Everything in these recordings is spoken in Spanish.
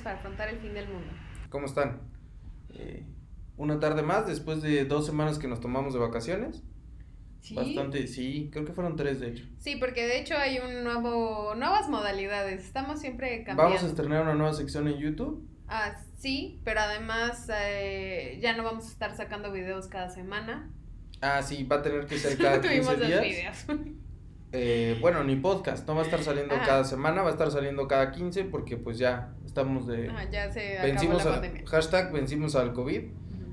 para afrontar el fin del mundo. ¿Cómo están? Eh, una tarde más después de dos semanas que nos tomamos de vacaciones. ¿Sí? Bastante, sí, creo que fueron tres de hecho. Sí, porque de hecho hay un nuevo, nuevas modalidades, estamos siempre cambiando. Vamos a estrenar una nueva sección en YouTube. Ah, sí, pero además eh, ya no vamos a estar sacando videos cada semana. Ah, sí, va a tener que ser cada 15 Tuvimos dos días. videos. Eh, bueno, ni podcast, no va a estar saliendo Ajá. cada semana, va a estar saliendo cada 15 porque pues ya estamos de... Ah, ya se acabó vencimos la a- pandemia. hashtag vencimos al COVID. Ujú.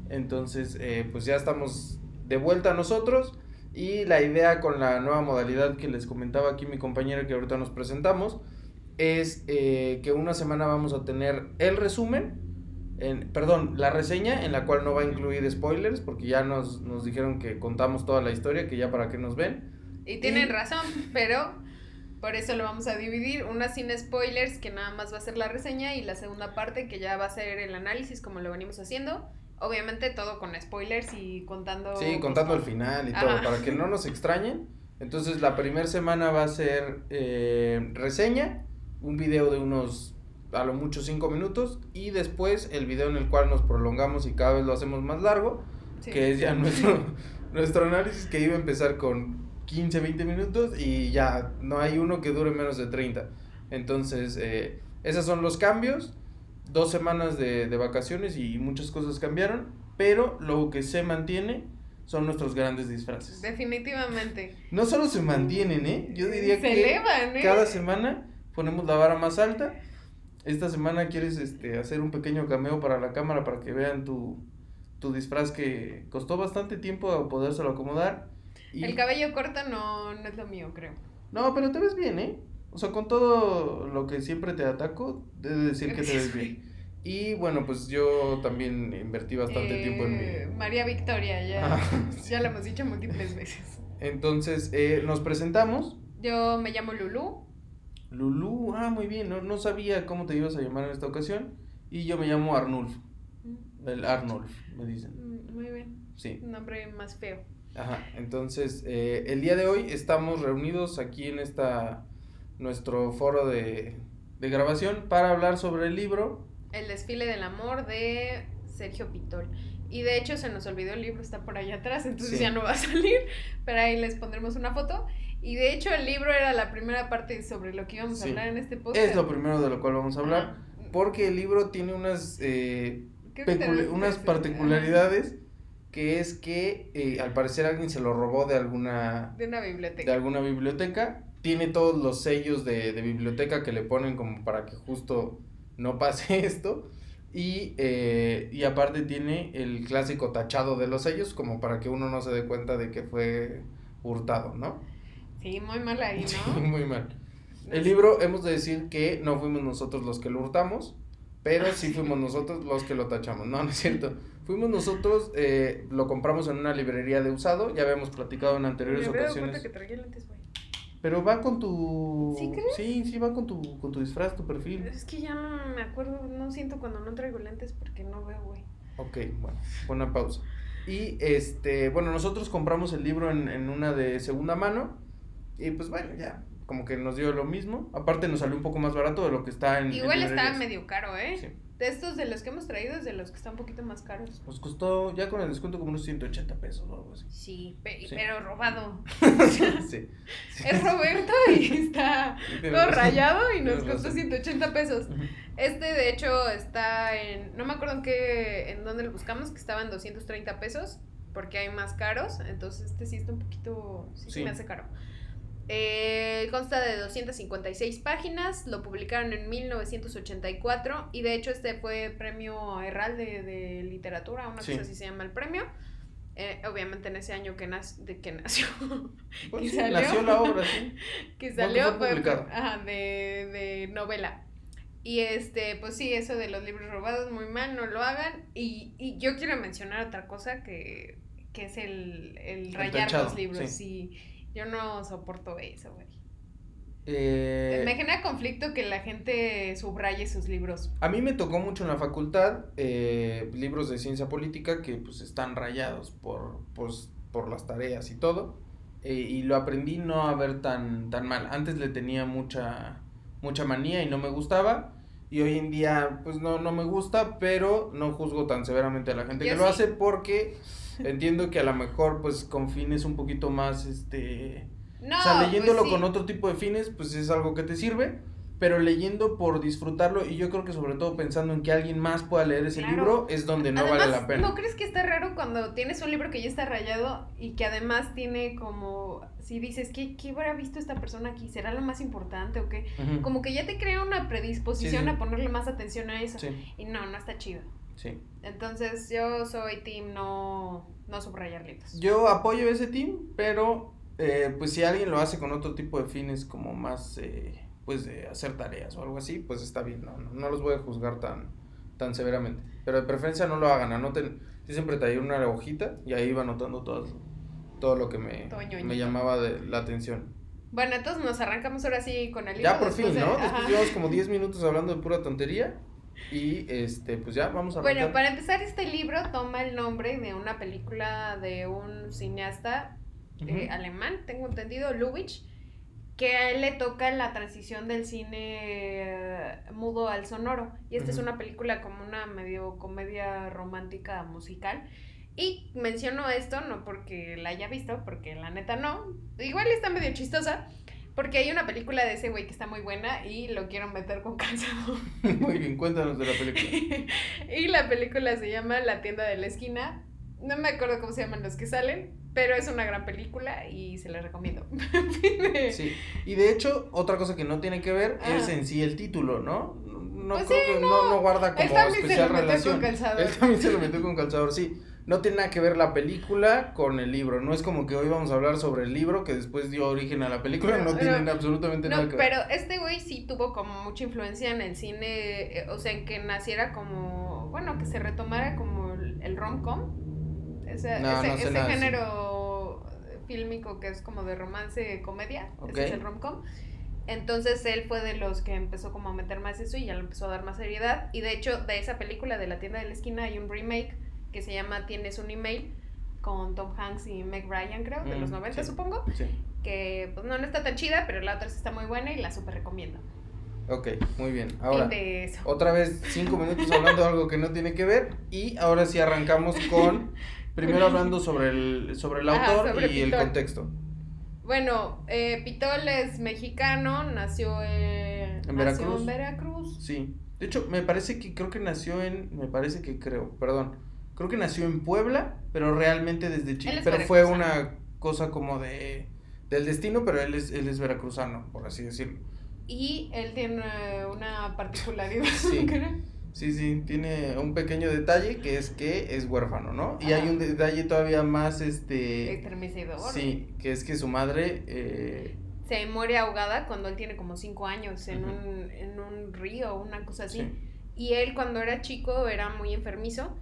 Entonces, eh, pues ya estamos de vuelta nosotros. Y la idea con la nueva modalidad que les comentaba aquí mi compañera que ahorita nos presentamos es eh, que una semana vamos a tener el resumen, en, perdón, la reseña en la cual no va a incluir spoilers porque ya nos, nos dijeron que contamos toda la historia, que ya para qué nos ven. Y tienen Y- razón, pero por eso lo vamos a dividir. Una sin spoilers, que nada más va a ser la reseña, y la segunda parte, que ya va a ser el análisis, como lo venimos haciendo. Obviamente todo con spoilers y contando. Sí, contando el final y todo, para que no nos extrañen. Entonces, la primera semana va a ser eh, reseña, un video de unos, a lo mucho, 5 minutos, y después el video en el cual nos prolongamos y cada vez lo hacemos más largo, Sí. que es ya nuestro, nuestro análisis, que iba a empezar con 15, 20 minutos, y ya no hay uno que dure menos de 30. Entonces, eh, esos son los cambios. Dos semanas de, de vacaciones y muchas cosas cambiaron, pero lo que se mantiene son nuestros grandes disfraces. Definitivamente. No solo se mantienen, ¿eh? Yo diría Se que elevan, ¿eh? cada semana ponemos la vara más alta. Esta semana quieres este, hacer un pequeño cameo para la cámara para que vean tu, tu disfraz que costó bastante tiempo podérselo acomodar. Y... El cabello corto no, no es lo mío, creo. No, pero te ves bien, ¿eh? O sea, con todo lo que siempre te ataco, debo decir que te ves bien. Y bueno, pues yo también invertí bastante Eh, tiempo en mi... María Victoria, ya, Ah, ya lo hemos dicho múltiples veces. Entonces, eh, nos presentamos. Yo me llamo Lulu. Lulú, ah, muy bien, no, no sabía cómo te ibas a llamar en esta ocasión. Y yo me llamo Arnulf, el Arnulf, me dicen. Mm, Muy bien. Sí, Un nombre más feo. Ajá. Entonces, eh, el día de hoy estamos reunidos aquí en esta, nuestro foro de, de grabación para hablar sobre el libro. El desfile del amor de Sergio Pitol. Y de hecho se nos olvidó el libro, está por allá atrás, entonces Sí. ya no va a salir, pero ahí les pondremos una foto. Y de hecho el libro era la primera parte sobre lo que íbamos a hablar en este podcast. Es lo primero de lo cual vamos a hablar. Ajá. Porque el libro tiene unas, eh, unas particularidades que es que eh, al parecer alguien se lo robó de alguna, De una de biblioteca. alguna biblioteca. Tiene todos los sellos de, de biblioteca que le ponen como para que justo no pase esto. Y, eh, y aparte tiene el clásico tachado de los sellos como para que uno no se dé cuenta de que fue hurtado, ¿no? Sí, muy mal ahí, Sí, ¿no? muy mal. El libro, hemos de decir que no fuimos nosotros los que lo hurtamos, pero sí fuimos nosotros los que lo tachamos. No, no es cierto. Fuimos nosotros, eh, lo compramos en una librería de usado, ya habíamos platicado en anteriores Me ocasiones. que traía lentes, güey. Pero va con tu... ¿Sí crees? Sí, sí, va con tu, con tu disfraz, tu perfil. Es que ya no me acuerdo, no siento cuando no traigo lentes porque no veo, güey. Ok, bueno, buena pausa. Y este, bueno, nosotros compramos el libro en, en una de segunda mano. Y pues bueno, ya, como que nos dio lo mismo. Aparte nos salió un poco más barato de lo que está en. en Igual está librerías. medio caro, ¿eh? Sí. De estos de los que hemos traído es de los que están un poquito más caros. Nos costó ya con el descuento como unos 180 pesos o algo así. Sí, pe- Sí. pero robado. sí. sí. Es Roberto y está todo rayado y nos costó razón. 180 pesos. Este de hecho está en, no me acuerdo en qué, en dónde lo buscamos, que estaba en 230 pesos, porque hay más caros, entonces este sí está un poquito, sí, se Sí. me hace caro. Eh, consta de 256 páginas, lo publicaron en 1984 y de hecho este fue premio Herralde de literatura, una Sí. cosa así se llama el premio. Eh, obviamente en ese año que, nac- de que nació, Pues ¿Y sí, salió? nació la obra, sí. que ¿Cuándo salió fue fue- publicado? ajá, de, de novela. Y este, pues sí, eso de los libros robados, muy mal, no lo hagan. Y, y yo quiero mencionar otra cosa que, que es el, el rayar tachado, los libros. sí. Sí. Yo no soporto eso, güey. Eh, Me genera conflicto que la gente subraye sus libros. A mí me tocó mucho en la facultad eh, libros de ciencia política que pues están rayados por, pues, por las tareas y todo. eh, y lo aprendí no a ver tan, tan mal. Antes le tenía mucha, mucha manía y no me gustaba. Y hoy en día pues no, no me gusta, pero no juzgo tan severamente a la gente que lo hace porque entiendo que a lo mejor pues con fines un poquito más este... No, o sea, leyéndolo pues con otro tipo de fines, pues es algo que te sirve, pero leyendo por disfrutarlo y yo creo que sobre todo pensando en que alguien más pueda leer ese libro es donde no vale la pena. ¿No crees que está raro cuando tienes un libro que ya está rayado y que además tiene como, si dices, ¿qué, qué habrá visto esta persona aquí? ¿Será lo más importante o qué? Como que ya te crea una predisposición a ponerle más atención a eso. Y no, no está chido. Sí. Entonces yo soy team no, no subrayar libros. Yo apoyo ese team, pero eh, pues si alguien lo hace con otro tipo de fines como más... Eh, pues de hacer tareas o algo así, pues está bien, no, no, los voy a juzgar tan, tan severamente. Pero de preferencia no lo hagan, anoten, yo siempre traía una hojita y ahí iba anotando todo, todo lo que me, me llamaba de la atención. Bueno, entonces nos arrancamos ahora sí con el libro. Ya por fin, ¿no? Después llevamos como 10 minutos hablando de pura tontería. Y este, pues ya vamos a Bueno, para empezar, este libro toma el nombre de una película de un cineasta eh, alemán, tengo entendido, Lubitsch, que a él le toca la transición del cine eh, mudo al sonoro. Y esta es una película como una medio comedia romántica musical. Y menciono esto no porque la haya visto, porque la neta no. Igual está medio chistosa. Porque hay una película de ese güey que está muy buena y lo quiero meter con calzado. muy bien, cuéntanos de la película. y la película se llama La tienda de la esquina. No me acuerdo cómo se llaman los que salen, pero es una gran película y se la recomiendo. sí, y de hecho, otra cosa que no tiene que ver es en sí el título, ¿no? No pues creo que no. no, guarda como especial relación. Él también se lo metió con calzador, sí. No tiene nada que ver la película con el libro. No es como que hoy vamos a hablar sobre el libro que después dio origen a la película. No, tienen absolutamente nada que ver. Pero este güey sí tuvo como mucha influencia en el cine. Eh, o sea, en que naciera como. Bueno, que se retomara como el rom-com ese, ese, género fílmico que es como de romance, comedia, ese es el rom-com. Entonces él fue de los que empezó como a meter más eso y ya le empezó a dar más seriedad. Y de hecho, de esa película de la tienda de la esquina hay un remake que se llama Tienes un email con Tom Hanks y Meg Ryan, creo, de los 90 mm, supongo. Que pues no, no está tan chida, pero la otra sí está muy buena y la súper recomiendo. Ok, muy bien. Ahora, otra vez cinco minutos hablando de algo que no tiene que ver y ahora sí arrancamos con Primero hablando sobre el, sobre el autor y el contexto. Bueno, eh, Pitol es mexicano, nació, en, Veracruz. Veracruz. Sí. De hecho, me parece que creo que nació en, me parece que creo, perdón, creo que nació en Puebla, pero realmente desde Chile. Pero fue una cosa como de del destino, pero él es, él es veracruzano, por así decirlo. Y él tiene una particularidad. Sí. Sí, sí, tiene un pequeño detalle que es que es huérfano, ¿no? Y hay un detalle todavía más, este... Estremecedor. Sí, que es que su madre... Eh... Se muere ahogada cuando él tiene como cinco años en, un, en un río o una cosa así. Y él cuando era chico era muy enfermizo.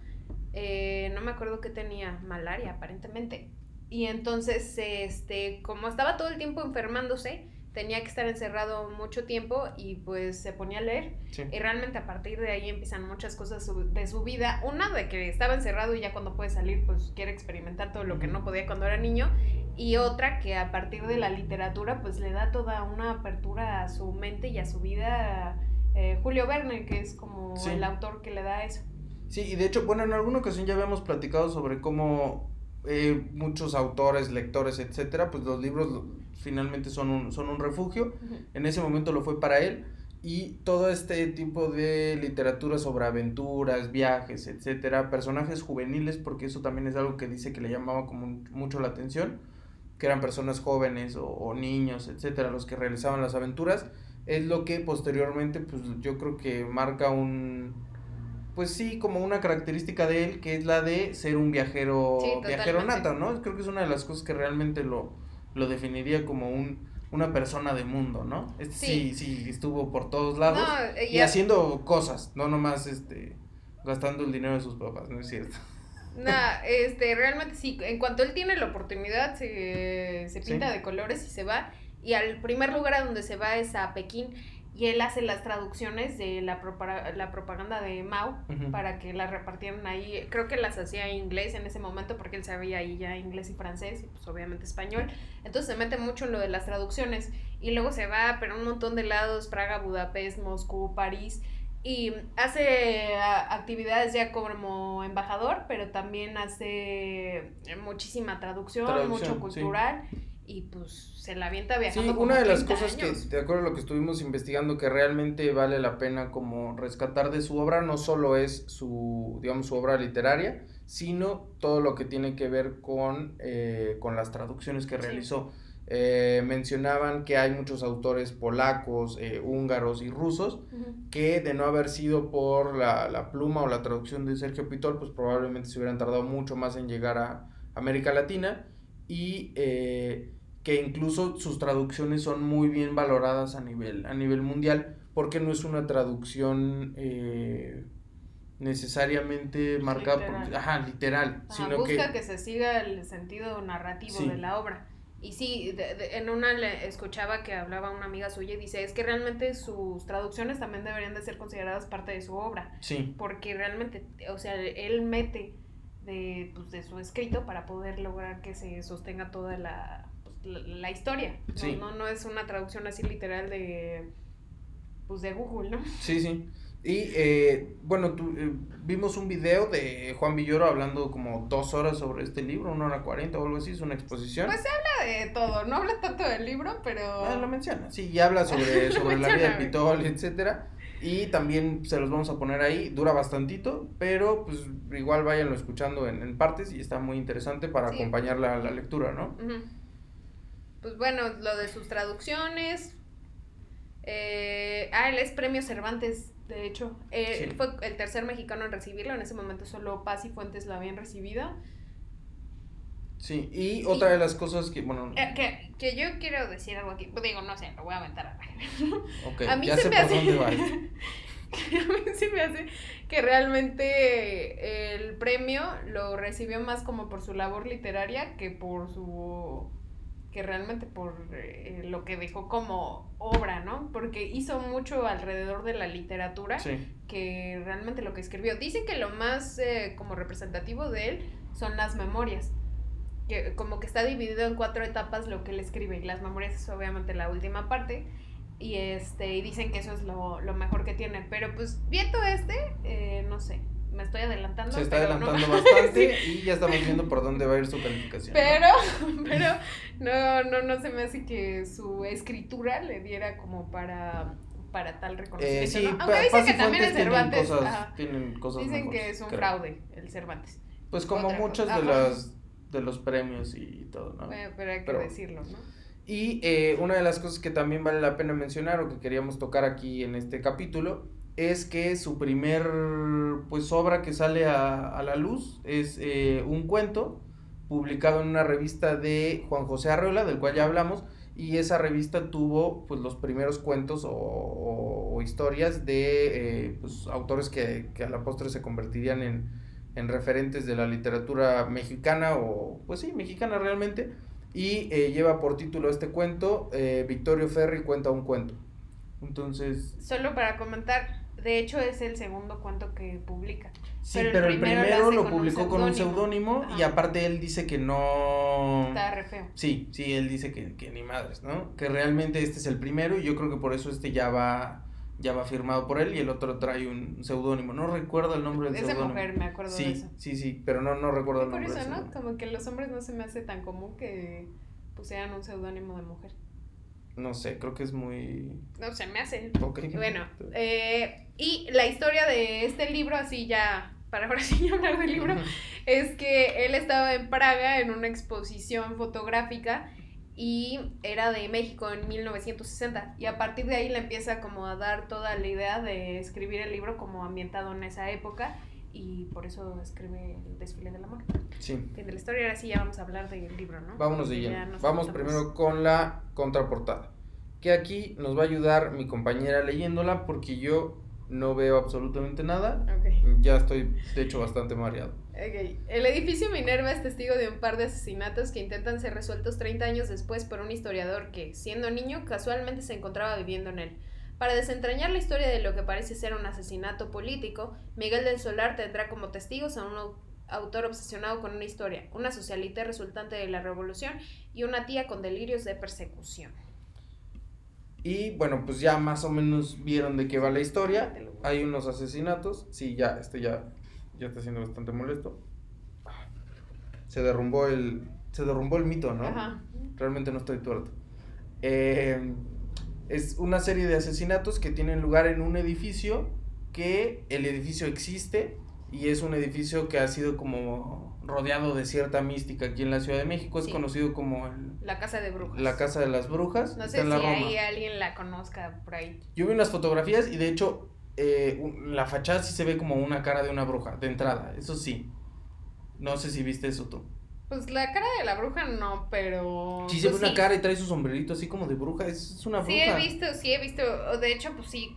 Eh, no me acuerdo qué tenía, malaria aparentemente. Y entonces, este, como estaba todo el tiempo enfermándose, tenía que estar encerrado mucho tiempo y pues se ponía a leer. Y realmente a partir de ahí empiezan muchas cosas de su vida. Una de que estaba encerrado y ya cuando puede salir pues quiere experimentar todo lo que no podía cuando era niño. Y otra que a partir de la literatura pues le da toda una apertura a su mente y a su vida. Eh, Julio Verne, que es como el autor que le da eso. Sí, y de hecho, bueno, en alguna ocasión ya habíamos platicado sobre cómo eh, muchos autores, lectores, etcétera, pues los libros finalmente son un, son un refugio. En ese momento lo fue para él. Y todo este tipo de literatura sobre aventuras, viajes, etcétera, personajes juveniles, porque eso también es algo que dice que le llamaba como mucho la atención, que eran personas jóvenes o, niños, etcétera, los que realizaban las aventuras, es lo que posteriormente, pues yo creo que marca un, pues sí, como una característica de él, que es la de ser un viajero, viajero nato, ¿no? Creo que es una de las cosas que realmente lo, lo definiría como un una persona de mundo, ¿no? Este sí, sí, estuvo por todos lados y haciendo cosas, no nomás este gastando el dinero de sus papás, no es cierto. No, este, realmente sí, en cuanto él tiene la oportunidad, se, se pinta de colores y se va. Y al primer lugar a donde se va es a Pekín y él hace las traducciones de la, la propaganda de Mao para que la repartieran ahí. Creo que las hacía en inglés en ese momento porque él sabía ahí ya inglés y francés y pues obviamente español. Entonces se mete mucho en lo de las traducciones y luego se va, pero un montón de lados, Praga, Budapest, Moscú, París. y hace actividades ya como embajador, pero también hace muchísima traducción, mucho cultural. Y pues se la avienta viajando. Sí, una de las cosas que, de acuerdo a lo que estuvimos investigando, que realmente vale la pena como rescatar de su obra, no solo es su, digamos, su obra literaria, sino todo lo que tiene que ver con, eh, con las traducciones que realizó. Eh, mencionaban que hay muchos autores polacos, eh, húngaros y rusos que de no haber sido por la, la, pluma o la traducción de Sergio Pitol, pues probablemente se hubieran tardado mucho más en llegar a América Latina y eh, que incluso sus traducciones son muy bien valoradas a nivel, a nivel mundial porque no es una traducción necesariamente marcada por ajá, literal sino busca que... se siga el sentido narrativo de la obra y sí, en una le escuchaba que hablaba una amiga suya y dice, es que realmente sus traducciones también deberían de ser consideradas parte de su obra. Sí. Porque realmente, o sea, él mete de, pues, de su escrito para poder lograr que se sostenga toda la, la, historia. ¿no? ¿no? No, es una traducción así literal de, pues, de Google, ¿no? Sí, sí. Y eh, bueno, tu, eh, vimos un video de Juan Villoro hablando como dos horas sobre este libro, una hora cuarenta o algo así, es una exposición. Pues se habla de todo, no habla tanto del libro, pero... Ah, lo menciona, sí, y habla sobre, sobre la vida de Pitol, etcétera. Y también se los vamos a poner ahí, dura bastantito, pero pues igual váyanlo escuchando en, en partes y está muy interesante para acompañar la, la, lectura, ¿no? Pues bueno, lo de sus traducciones. Eh, ah, él es Premio Cervantes de hecho. Eh, fue el tercer mexicano en recibirlo. En ese momento solo Paz y Fuentes la habían recibido. Sí, y otra de las cosas que, bueno... Eh, que, que, yo quiero decir algo aquí. Digo, no sé, lo voy a aventar a Ok, a mí ya se sé me por hace... dónde va a mí se me hace que realmente el premio lo recibió más como por su labor literaria que por su que realmente por eh, lo que dejó como obra, ¿no? Porque hizo mucho alrededor de la literatura que realmente lo que escribió. Dicen que lo más eh, como representativo de él son las memorias, que como que está dividido en cuatro etapas lo que él escribe y las memorias es obviamente la última parte y este y dicen que eso es lo, lo mejor que tiene, pero pues viendo este, eh, no sé, me estoy adelantando. Se está adelantando bastante y ya estamos viendo por dónde va a ir su calificación. Pero, pero no, no, no se me hace que su escritura le diera como para para tal reconocimiento. Eh, sí, Aunque dicen que también el Cervantes. Tienen cosas, dicen que es un fraude el Cervantes. Pues como muchos de los, de los premios y todo, ¿no? pero hay que decirlo, ¿no? Y eh, una de las cosas que también vale la pena mencionar o que queríamos tocar aquí en este capítulo es que su primer pues obra que sale a, la luz es eh, un cuento publicado en una revista de Juan José Arreola, del cual ya hablamos, y esa revista tuvo pues los primeros cuentos o, historias de eh, pues, autores que, a la postre se convertirían en, en, referentes de la literatura mexicana o pues sí, mexicana realmente, y eh, lleva por título este cuento, Victorio Ferri cuenta un cuento. Entonces... Solo para comentar, de hecho, es el segundo cuento que publica. Sí, pero, el primero, lo, publicó con un seudónimo y aparte él dice que no... Está re feo. Sí, sí, él dice que, que, ni madres, ¿no? Que realmente este es el primero y yo creo que por eso este ya va ya va firmado por él y el otro trae un seudónimo. No recuerdo el nombre del seudónimo. Mujer, me acuerdo sí, de eso. Sí, sí, pero no, no recuerdo el nombre. Por eso, ¿no? Como que los hombres no se me hace tan común que pusieran un seudónimo de mujer. No sé, creo que es muy... No, se me hace. Bueno, eh, y la historia de este libro, así ya, para ahora sí hablar del libro, es que él estaba en Praga en una exposición fotográfica y era de México en 1960 y a partir de ahí le empieza como a dar toda la idea de escribir el libro como ambientado en esa época y por eso escribe el desfile del amor. Sí. Fin de la historia, ahora sí ya vamos a hablar del libro, ¿no? Vámonos de lleno. Vamos primero con la contraportada. Que aquí nos va a ayudar mi compañera leyéndola porque yo no veo absolutamente nada. Ya estoy, de hecho, bastante mareado. Okay. El edificio Minerva es testigo de un par de asesinatos que intentan ser resueltos 30 años después por un historiador que, siendo niño, casualmente se encontraba viviendo en él. Para desentrañar la historia de lo que parece ser un asesinato político, Miguel del Solar tendrá como testigos a un autor obsesionado con una historia, una socialite resultante de la revolución y una tía con delirios de persecución. Y bueno, pues ya más o menos vieron de qué va la historia. Hay unos asesinatos. Sí, ya, este ya, ya está siendo bastante molesto. Se derrumbó el, se derrumbó el mito, ¿no? Ajá. Realmente no estoy tuerto. Eh, es una serie de asesinatos que tienen lugar en un edificio que el edificio existe y es un edificio que ha sido como rodeado de cierta mística aquí en la Ciudad de México. Es conocido como la Casa de Brujas. La Casa de las Brujas. No sé si ahí alguien la conozca por ahí. Yo vi unas fotografías y de hecho eh, la fachada sí se ve como una cara de una bruja, de entrada, eso sí. No sé si viste eso tú. Pues la cara de la bruja no, pero. Sí, se ve pues una cara y trae su sombrerito así como de bruja. Es, una bruja. Sí, he visto, sí, he visto. De hecho, pues sí.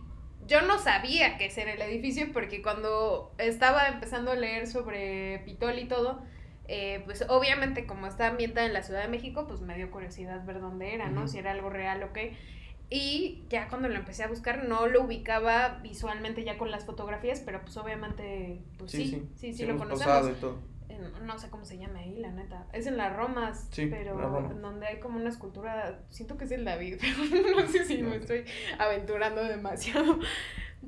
Yo no sabía qué era el edificio porque cuando estaba empezando a leer sobre Pitol y todo, eh, pues obviamente como está ambientada en la Ciudad de México, pues me dio curiosidad ver dónde era, ¿no? Si era algo real o qué. Y ya cuando lo empecé a buscar no lo ubicaba visualmente ya con las fotografías, pero pues obviamente, pues sí, sí, sí, sí, lo conocemos. Y todo no sé cómo se llama ahí, la neta. Es en las Romas, pero en donde hay como una escultura, siento que es el David, pero no sé si me estoy aventurando demasiado.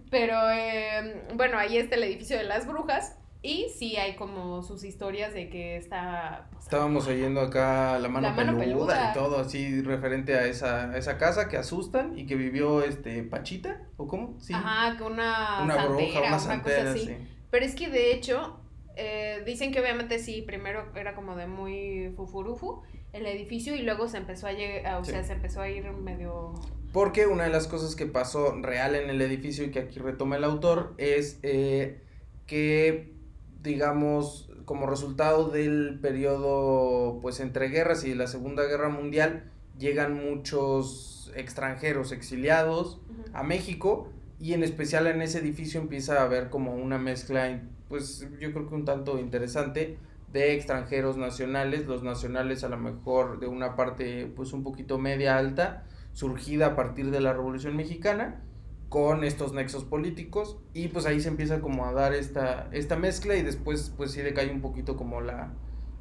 Pero em, bueno, ahí está el edificio de las brujas. Y sí hay como sus historias de que está... Estábamos oyendo acá la mano, peluda, y todo así referente a esa, esa casa que asustan y que vivió este Pachita, ¿o cómo? Sí. Ajá, que una, una bruja, una, santera, así. Pero es que de hecho eh, dicen que obviamente sí, primero era como de muy fufurufu el edificio y luego se empezó a llegar, o sea, se empezó a ir medio... Porque una de las cosas que pasó real en el edificio y que aquí retoma el autor es eh, que, digamos, como resultado del periodo, pues, entre guerras y de la Segunda Guerra Mundial, llegan muchos extranjeros exiliados a México y en especial en ese edificio empieza a haber como una mezcla pues yo creo que un tanto interesante de extranjeros nacionales, los nacionales a lo mejor de una parte pues un poquito media alta, surgida a partir de la Revolución Mexicana, con estos nexos políticos, y pues ahí se empieza como a dar esta, esta mezcla y después pues sí decae un poquito como la,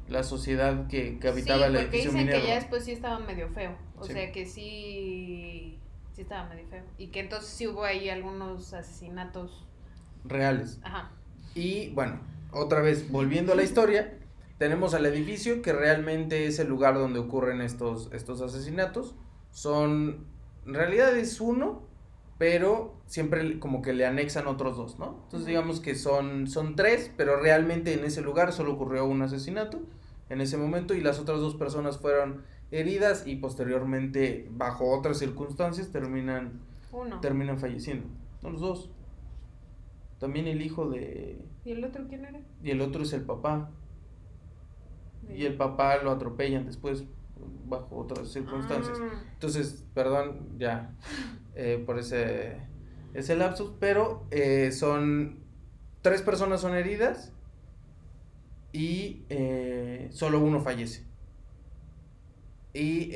la sociedad que, que habitaba el edificio dicen que ya después sí estaba medio feo, o sea que sí, sí estaba medio feo, y que entonces sí hubo ahí algunos asesinatos reales. Ajá. Y bueno, otra vez volviendo a la historia, tenemos al edificio que realmente es el lugar donde ocurren estos, estos asesinatos. Son, en realidad es uno, pero siempre como que le anexan otros dos, ¿no? Entonces digamos que son, son tres, pero realmente en ese lugar solo ocurrió un asesinato en ese momento y las otras dos personas fueron heridas y posteriormente bajo otras circunstancias terminan, terminan falleciendo. Son los dos. También el hijo de... ¿Y el otro quién era? Y el otro es el papá. Y el papá lo atropellan después bajo otras circunstancias. Ah. Entonces, perdón, ya, eh, por ese, ese lapsus, pero eh, son, tres personas son heridas y eh, solo uno fallece. Y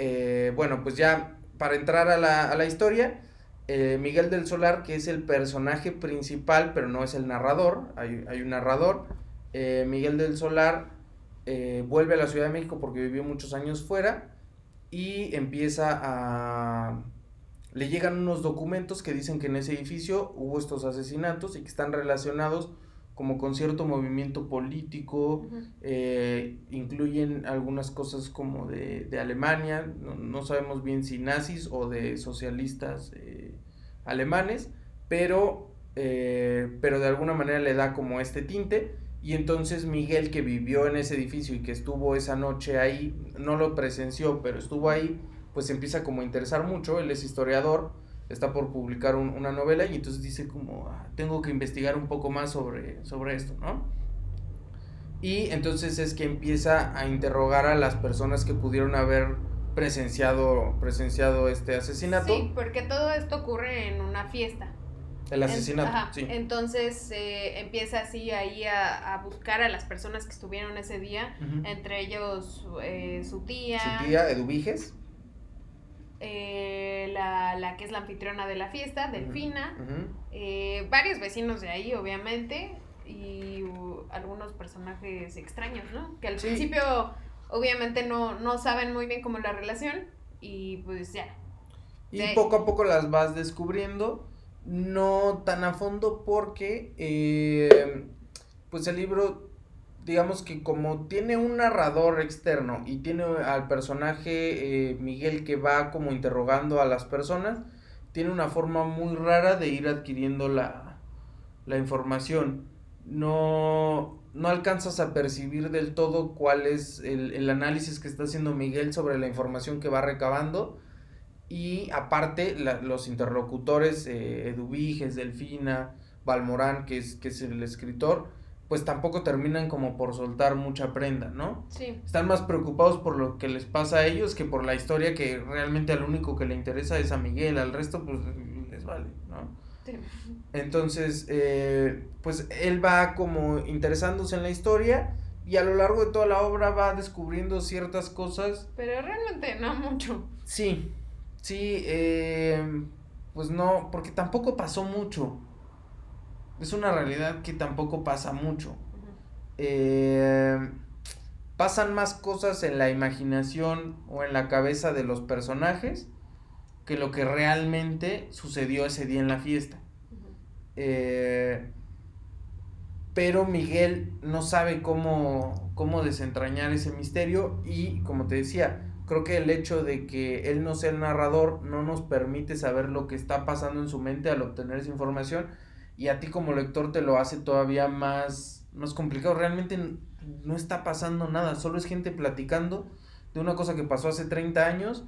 bueno, pues ya para entrar a la, a la historia, eh, Miguel del Solar, que es el personaje principal, pero no es el narrador, hay, un narrador. Eh, Miguel del Solar eh, vuelve a la Ciudad de México porque vivió muchos años fuera y empieza a... Le llegan unos documentos que dicen que en ese edificio hubo estos asesinatos y que están relacionados como con cierto movimiento político, incluyen algunas cosas como de, Alemania, no, sabemos bien si nazis o de socialistas alemanes, pero, eh, pero de alguna manera le da como este tinte. Y entonces Miguel, que vivió en ese edificio y que estuvo esa noche ahí, no lo presenció, pero estuvo ahí, pues empieza como a interesar mucho. Él es historiador, está por publicar una novela y entonces dice como, ah, tengo que investigar un poco más sobre, sobre esto, ¿no? Y entonces es que empieza a interrogar a las personas que pudieron haber presenciado, presenciado este asesinato. Sí, porque todo esto ocurre en una fiesta. El asesinato, sí. Entonces eh, empieza así ahí a, buscar a las personas que estuvieron ese día, entre ellos eh, su tía. Su tía, Eduviges. Eh, la, la, que es la anfitriona de la fiesta, Delfina. varios vecinos de ahí, obviamente. Y algunos personajes extraños, ¿no? Que al principio obviamente no, no saben muy bien cómo la relación y pues ya. Y poco a poco las vas descubriendo, no tan a fondo porque, eh, pues el libro, digamos que como tiene un narrador externo y tiene al personaje eh, Miguel que va como interrogando a las personas, tiene una forma muy rara de ir adquiriendo la, la información. No, no alcanzas a percibir del todo cuál es el, el, análisis que está haciendo Miguel sobre la información que va recabando. Y aparte, los interlocutores, eh, Delfina, Balmorán, que es, que es el escritor, pues tampoco terminan como por soltar mucha prenda, ¿no? Sí. Están más preocupados por lo que les pasa a ellos que por la historia que realmente al único que le interesa es a Miguel, al resto pues les vale, ¿no? Sí. Entonces, eh, pues él va como interesándose en la historia y a lo largo de toda la obra va descubriendo ciertas cosas. Pero realmente no mucho. Sí, sí, eh, pues no, porque tampoco pasó mucho es una realidad que tampoco pasa mucho. Eh, pasan más cosas en la imaginación o en la cabeza de los personajes que lo que realmente sucedió ese día en la fiesta. Eh, pero Miguel no sabe cómo, cómo desentrañar ese misterio y como te decía, creo que el hecho de que él no sea el narrador no nos permite saber lo que está pasando en su mente al obtener esa información y a ti como lector te lo hace todavía más, más complicado. Realmente no está pasando nada, solo es gente platicando de una cosa que pasó hace 30 años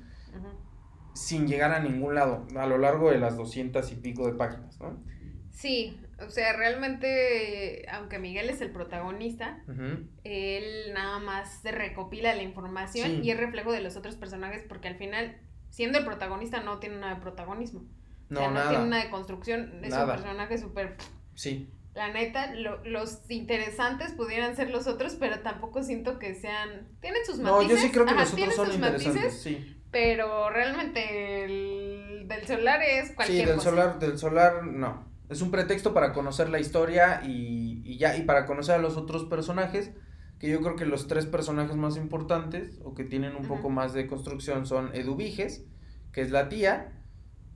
sin llegar a ningún lado a lo largo de las 200 y pico de páginas, ¿no? Sí, o sea, realmente, aunque Miguel es el protagonista, él nada más se recopila la información y es reflejo de los otros personajes porque al final, siendo el protagonista, no tiene nada de protagonismo. No, o no tiene una deconstrucción. Es un personaje súper. Sí. La neta, los interesantes pudieran ser los otros, pero tampoco siento que sean. Tienen sus matices. No, yo sí creo que los otros son interesantes, sí. Pero realmente el del solar es cualquier Sí, del solar, del solar no. Es un pretexto para conocer la historia y, y ya, y para conocer a los otros personajes que yo creo que los tres personajes más importantes o que tienen un poco más de construcción son Eduviges, que es la tía,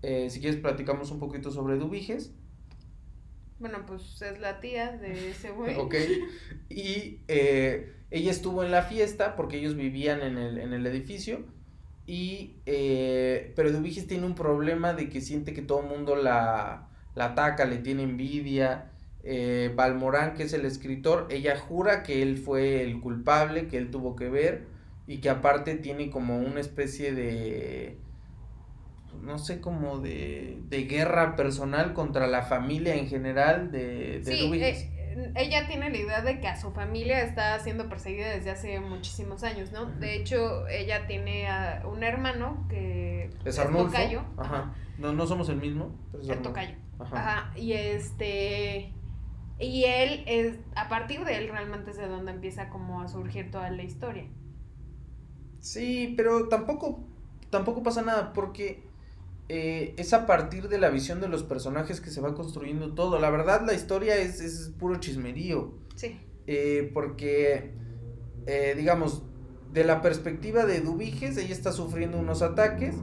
eh, si quieres, platicamos un poquito sobre Dubiges. Bueno, pues es la tía de ese güey. ok. Y eh, ella estuvo en la fiesta porque ellos vivían en el, en el edificio. Y, eh, pero Dubiges tiene un problema de que siente que todo el mundo la, la ataca, le tiene envidia. Eh, Balmorán, que es el escritor, ella jura que él fue el culpable, que él tuvo que ver y que aparte tiene como una especie de no sé, como de, de guerra personal contra la familia en general de, de sí, eh, ella tiene la idea de que a su familia está siendo perseguida desde hace muchísimos años, ¿no? De hecho, ella tiene a un hermano que es, Arnulfo. Ajá. No, no somos el mismo. Pero es tocayo. Ajá. Ajá. Y este... Y él es, a partir de él realmente es de donde empieza como a surgir toda la historia. Sí, pero tampoco, tampoco pasa nada porque eh, es a partir de la visión de los personajes que se va construyendo todo. La verdad, la historia es, es puro chismerío. Sí. Eh, porque, eh, digamos, de la perspectiva de Dubiges, ella está sufriendo unos ataques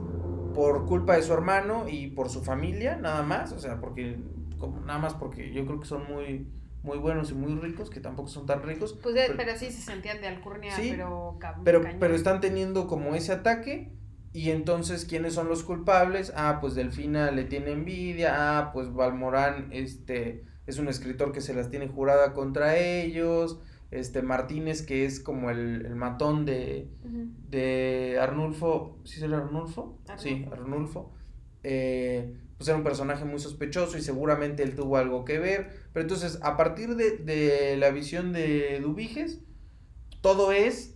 por culpa de su hermano y por su familia, nada más. O sea, porque, como, nada más porque yo creo que son muy muy buenos y muy ricos, que tampoco son tan ricos. Pues, pero, sí se sentían de alcurnia, pero... Pero, pero están teniendo como ese ataque y entonces, ¿quiénes son los culpables? Ah, pues Delfina le tiene envidia. Ah, pues Valmorán este, es un escritor que se las tiene jurada contra ellos. Este Martínez, que es como el, el matón de, de Arnulfo. ¿Sí será Arnulfo? Sí, Arnulfo. Eh, pues era un personaje muy sospechoso y seguramente él tuvo algo que ver. Pero entonces, a partir de, de la visión de Dubiges, todo es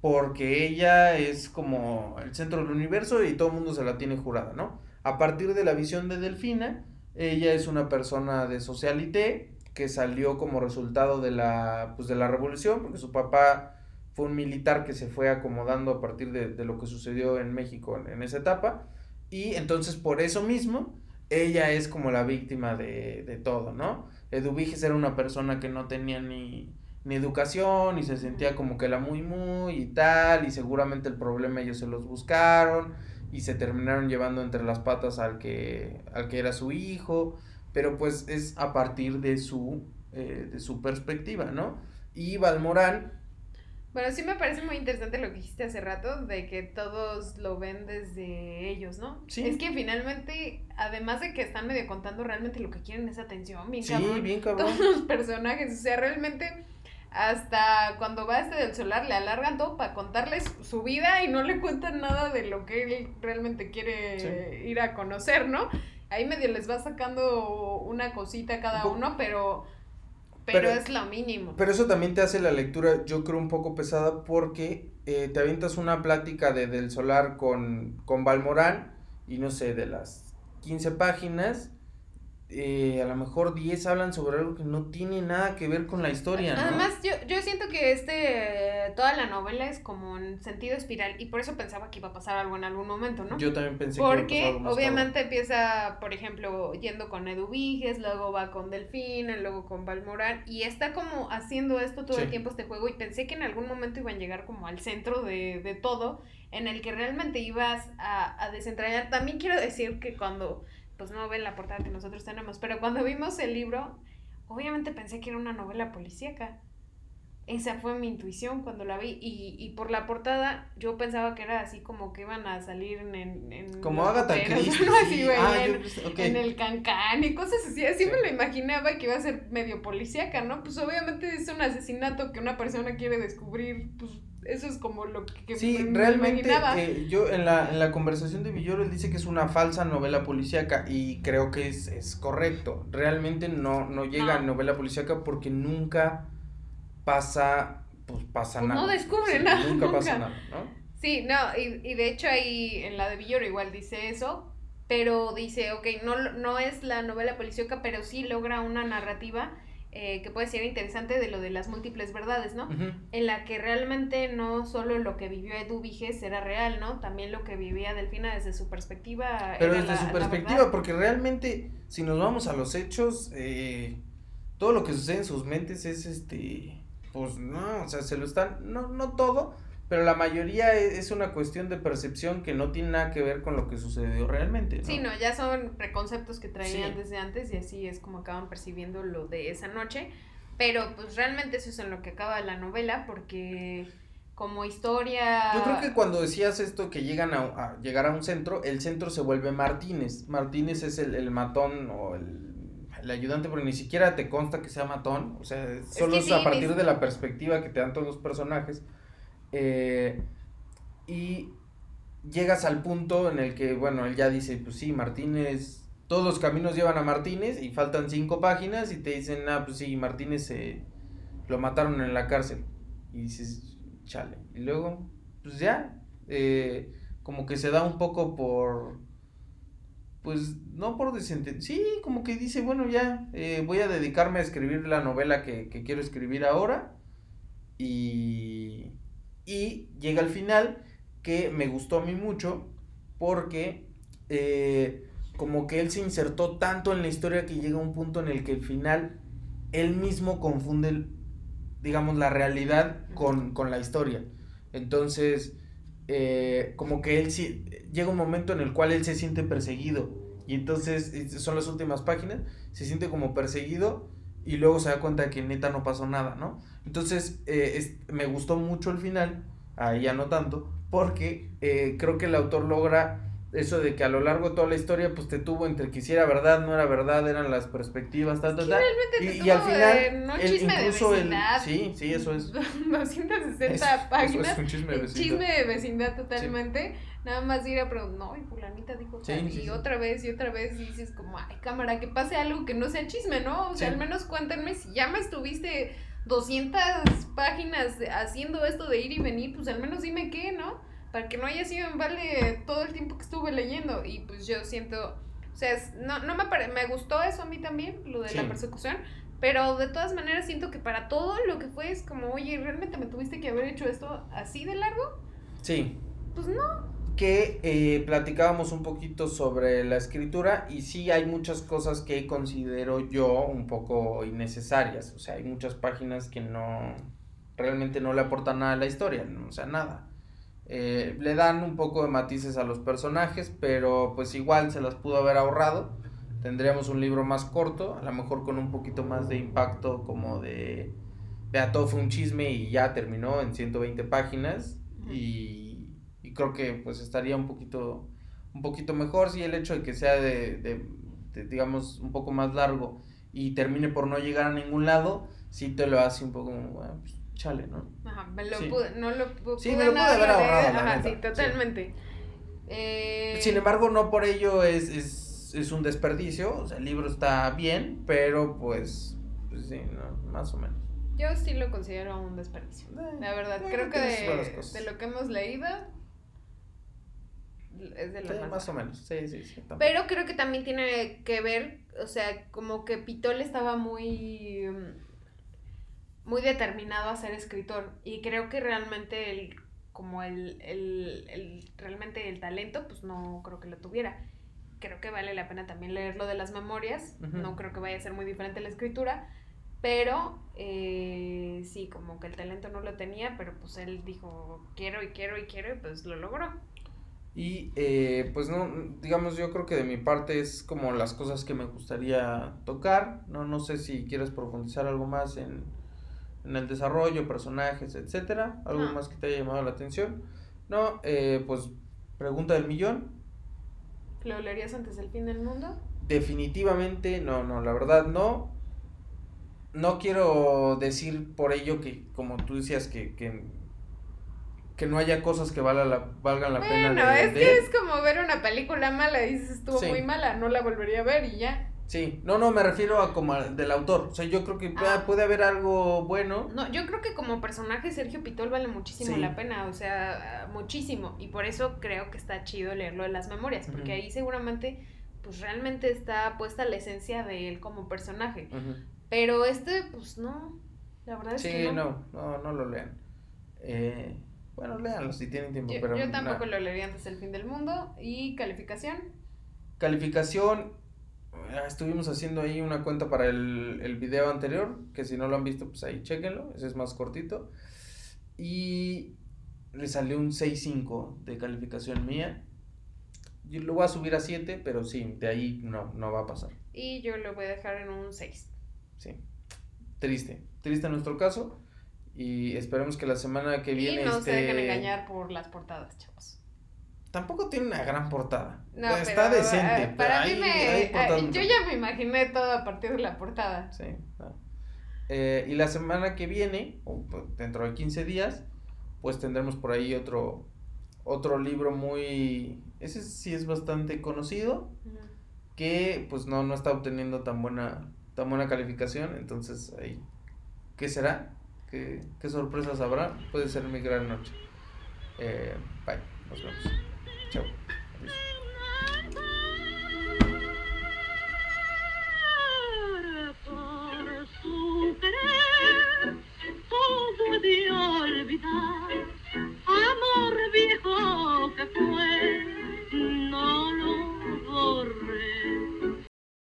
porque ella es como el centro del universo y todo el mundo se la tiene jurada, ¿no? A partir de la visión de Delfina, ella es una persona de socialité que salió como resultado de la, pues, de la revolución, porque su papá fue un militar que se fue acomodando a partir de, lo que sucedió en México en, esa etapa, y entonces por eso mismo, ella es como la víctima de, de todo, ¿no? Eduviges era una persona que no tenía ni, ni educación y se sentía como que la muy muy y tal y seguramente el problema ellos se los buscaron y se terminaron llevando entre las patas al que, al que era su hijo, pero pues es a partir de su, eh, de su perspectiva, ¿no? Y Balmorán bueno, sí me parece muy interesante lo que dijiste hace rato, de que todos lo ven desde ellos, ¿no? Sí. Es que finalmente, además de que están medio contando, realmente lo que quieren es atención, bien sí, bien cabrón. Todos los personajes, o sea, realmente hasta cuando va este del solar le alargan todo para contarles su vida y no le cuentan nada de lo que él realmente quiere ir a conocer, ¿no? Ahí medio les va sacando una cosita cada uno, pero pero, es lo mínimo. Pero eso también te hace la lectura, yo creo, un poco pesada porque eh, te avientas una plática de Del Solar con, con Balmorán y no sé, de las 15 páginas eh, a lo mejor 10 hablan sobre algo que no tiene nada que ver con la historia, ¿no? Además, yo, yo siento que este, toda la novela es como en sentido espiral y por eso pensaba que iba a pasar algo en algún momento, ¿no? Yo también pensé Porque que iba a pasar obviamente empieza, por ejemplo, yendo con Edu Viges, luego va con Delfín, luego con Balmoral y está como haciendo esto todo el tiempo este juego y pensé que en algún momento iban a llegar como al centro de, de todo en el que realmente ibas a, a desentrañar. También quiero decir que cuando pues no ven la portada que nosotros tenemos, pero cuando vimos el libro, obviamente pensé que era una novela policíaca. Esa fue mi intuición cuando la vi. Y, y por la portada, yo pensaba que era así como que iban a salir en. en como Agatha Christie. Ah, en, el cancán y cosas así. Así me lo imaginaba que iba a ser medio policíaca, ¿no? Pues obviamente es un asesinato que una persona quiere descubrir, pues eso es como lo que sí, realmente eh, yo en la, en la conversación de Villoro él dice que es una falsa novela policíaca y creo que es, es correcto. Realmente no, no llega a novela policíaca porque nunca pasa, pues pasa pues nada. No descubre nada. Nunca, pasa nada, ¿no? Sí, no, y, y de hecho ahí en la de Villoro igual dice eso, pero dice, ok, no, no es la novela policíaca, pero sí logra una narrativa eh, que puede ser interesante de lo de las múltiples verdades, ¿no? En la que realmente no solo lo que vivió Edu Viges era real, ¿no? También lo que vivía Delfina desde su perspectiva. Pero desde su perspectiva, porque realmente, si nos vamos a los hechos, eh, todo lo que sucede en sus mentes es este, pues no, o sea, se lo están, no, no todo, pero la mayoría e, es una cuestión de percepción que no tiene nada que ver con lo que sucedió realmente. ¿no? Sí, no, ya son preconceptos que traían desde antes y así es como acaban percibiendo lo de esa noche. Pero pues realmente eso es en lo que acaba la novela porque como historia... Yo creo que cuando decías esto que llegan a, llegar a un centro, el centro se vuelve Martínez. Martínez es el, el matón o el, el, ayudante, porque ni siquiera te consta que sea matón. O sea, solo es, a partir de la perspectiva que te dan todos los personajes. Eh, y llegas al punto en el que, bueno, él ya dice, pues sí, Martínez, todos los caminos llevan a Martínez y faltan cinco páginas y te dicen, ah, pues sí, Martínez se lo mataron en la cárcel. Y dices, chale. Y luego, pues ya, eh, como que se da un poco por, pues no por desentender, sí, como que dice, bueno, ya, eh, voy a dedicarme a escribir la novela que, que quiero escribir ahora. Y y llega al final que me gustó a mí mucho porque eh, como que él se insertó tanto en la historia que llega un punto en el que al final él mismo confunde, digamos, la realidad con, la historia. Entonces, eh, como que él sí, llega un momento en el cual él se siente perseguido. Y entonces, son las últimas páginas, se siente como perseguido y luego se da cuenta de que neta no pasó nada, ¿no? Entonces, eh, me gustó mucho el final, ahí ya no tanto, porque eh, creo que el autor logra eso de que a lo largo de toda la historia pues te tuvo entre que si era verdad, no era verdad, eran las perspectivas, tal, tal, tal. Y, y, al final, no el, chisme incluso de vecindad, el, sí, sí, eso es. 260 páginas. es un chisme de vecindad. Chisme de vecindad totalmente. Nada más ir a preguntar, no, y fulanita dijo tal, y otra vez y otra vez y dices como, ay, cámara, que pase algo que no sea chisme, ¿no? O sea, al menos cuéntenme si ya me estuviste 200 páginas haciendo esto de ir y venir, pues al menos dime qué, ¿no? para que no haya sido en vale todo el tiempo que estuve leyendo. Y pues yo siento, o sea, no, no me, pare, me gustó eso a mí también, lo de la persecución, pero de todas maneras siento que para todo lo que fue es como, oye, ¿realmente me tuviste que haber hecho esto así de largo? Sí. Pues no. Que eh, platicábamos un poquito sobre la escritura y sí hay muchas cosas que considero yo un poco innecesarias. O sea, hay muchas páginas que no, realmente no le aportan nada a la historia, o sea, nada. Eh, le dan un poco de matices a los personajes, pero pues igual se las pudo haber ahorrado. Tendríamos un libro más corto, a lo mejor con un poquito más de impacto como de... Vea, todo fue un chisme y ya terminó en 120 páginas y creo que pues estaría un poquito, un poquito mejor si el hecho de que sea de, de, digamos, un poco más largo y termine por no llegar a ningún lado, sí te lo hace un poco bueno, pues, chale, ¿no? Ajá, me lo pude, no lo pude, sí, me lo pude haber ahorrado. Ajá, sí, totalmente. Eh... Sin embargo, no por ello es, es, es, un desperdicio, o sea, el libro está bien, pero pues, pues sí, no, más o menos. Yo sí lo considero un desperdicio. Eh, la verdad, creo que de, de, lo que hemos leído es de sí, más, o menos. Sí, sí, sí. Pero creo que también tiene que ver, o sea, como que Pitol estaba muy muy determinado a ser escritor. Y creo que realmente el como el, el, el realmente el talento pues no creo que lo tuviera. Creo que vale la pena también leerlo de las memorias. No creo que vaya a ser muy diferente la escritura. Pero eh, sí como que el talento no lo tenía pero pues él dijo quiero y quiero y quiero y pues lo logró y eh, pues no, digamos, yo creo que de mi parte es como las cosas que me gustaría tocar. No, no sé si quieres profundizar algo más en, en el desarrollo, personajes, etcétera. ¿Algo más que te haya llamado la atención? No, eh, pues pregunta del millón. ¿Lo leerías antes del fin del mundo? Definitivamente no, no, la verdad no. No quiero decir por ello que, como tú decías, que, que, que no haya cosas que valga la, valgan la pena. Bueno, es que es como ver una película mala y dices estuvo muy mala, no la volvería a ver y ya. Sí, no, no, me refiero a como del autor. O sea, yo creo que ah. puede haber algo bueno. No, yo creo que como personaje Sergio Pitol vale muchísimo la pena, o sea, muchísimo. Y por eso creo que está chido leerlo de las memorias, porque ahí seguramente, pues realmente está puesta la esencia de él como personaje. Pero este, pues no, la verdad es que no. no, no, no lo lean. Eh, bueno, léanlo si tienen tiempo. Yo, pero yo tampoco lo leería antes del fin del mundo. ¿Y calificación? Calificación, Ah, estuvimos haciendo ahí una cuenta para el, el video anterior, que si no lo han visto, pues ahí chequenlo, ese es más cortito. Y le salió un 6.5 de calificación mía. Yo lo voy a subir a 7, pero sí, de ahí no, no va a pasar. Y yo lo voy a dejar en un 6. Sí. Triste. Triste en nuestro caso. Y esperemos que la semana que viene. Y no se dejen engañar por las portadas, chavos tampoco tiene una gran portada. No, está decente. Para mí me. Yo ya me imaginé todo a partir de la portada. Sí. Eh, y la semana que viene, o pues, dentro de 15 días, pues tendremos por ahí otro, otro libro muy. Ese sí es bastante conocido. Que pues no, no está obteniendo tan buena, tan buena calificación. Entonces ahí. ¿Qué será? ¿Qué, qué sorpresas habrá? Puede ser mi gran noche. bye. Nos vemos. Chao.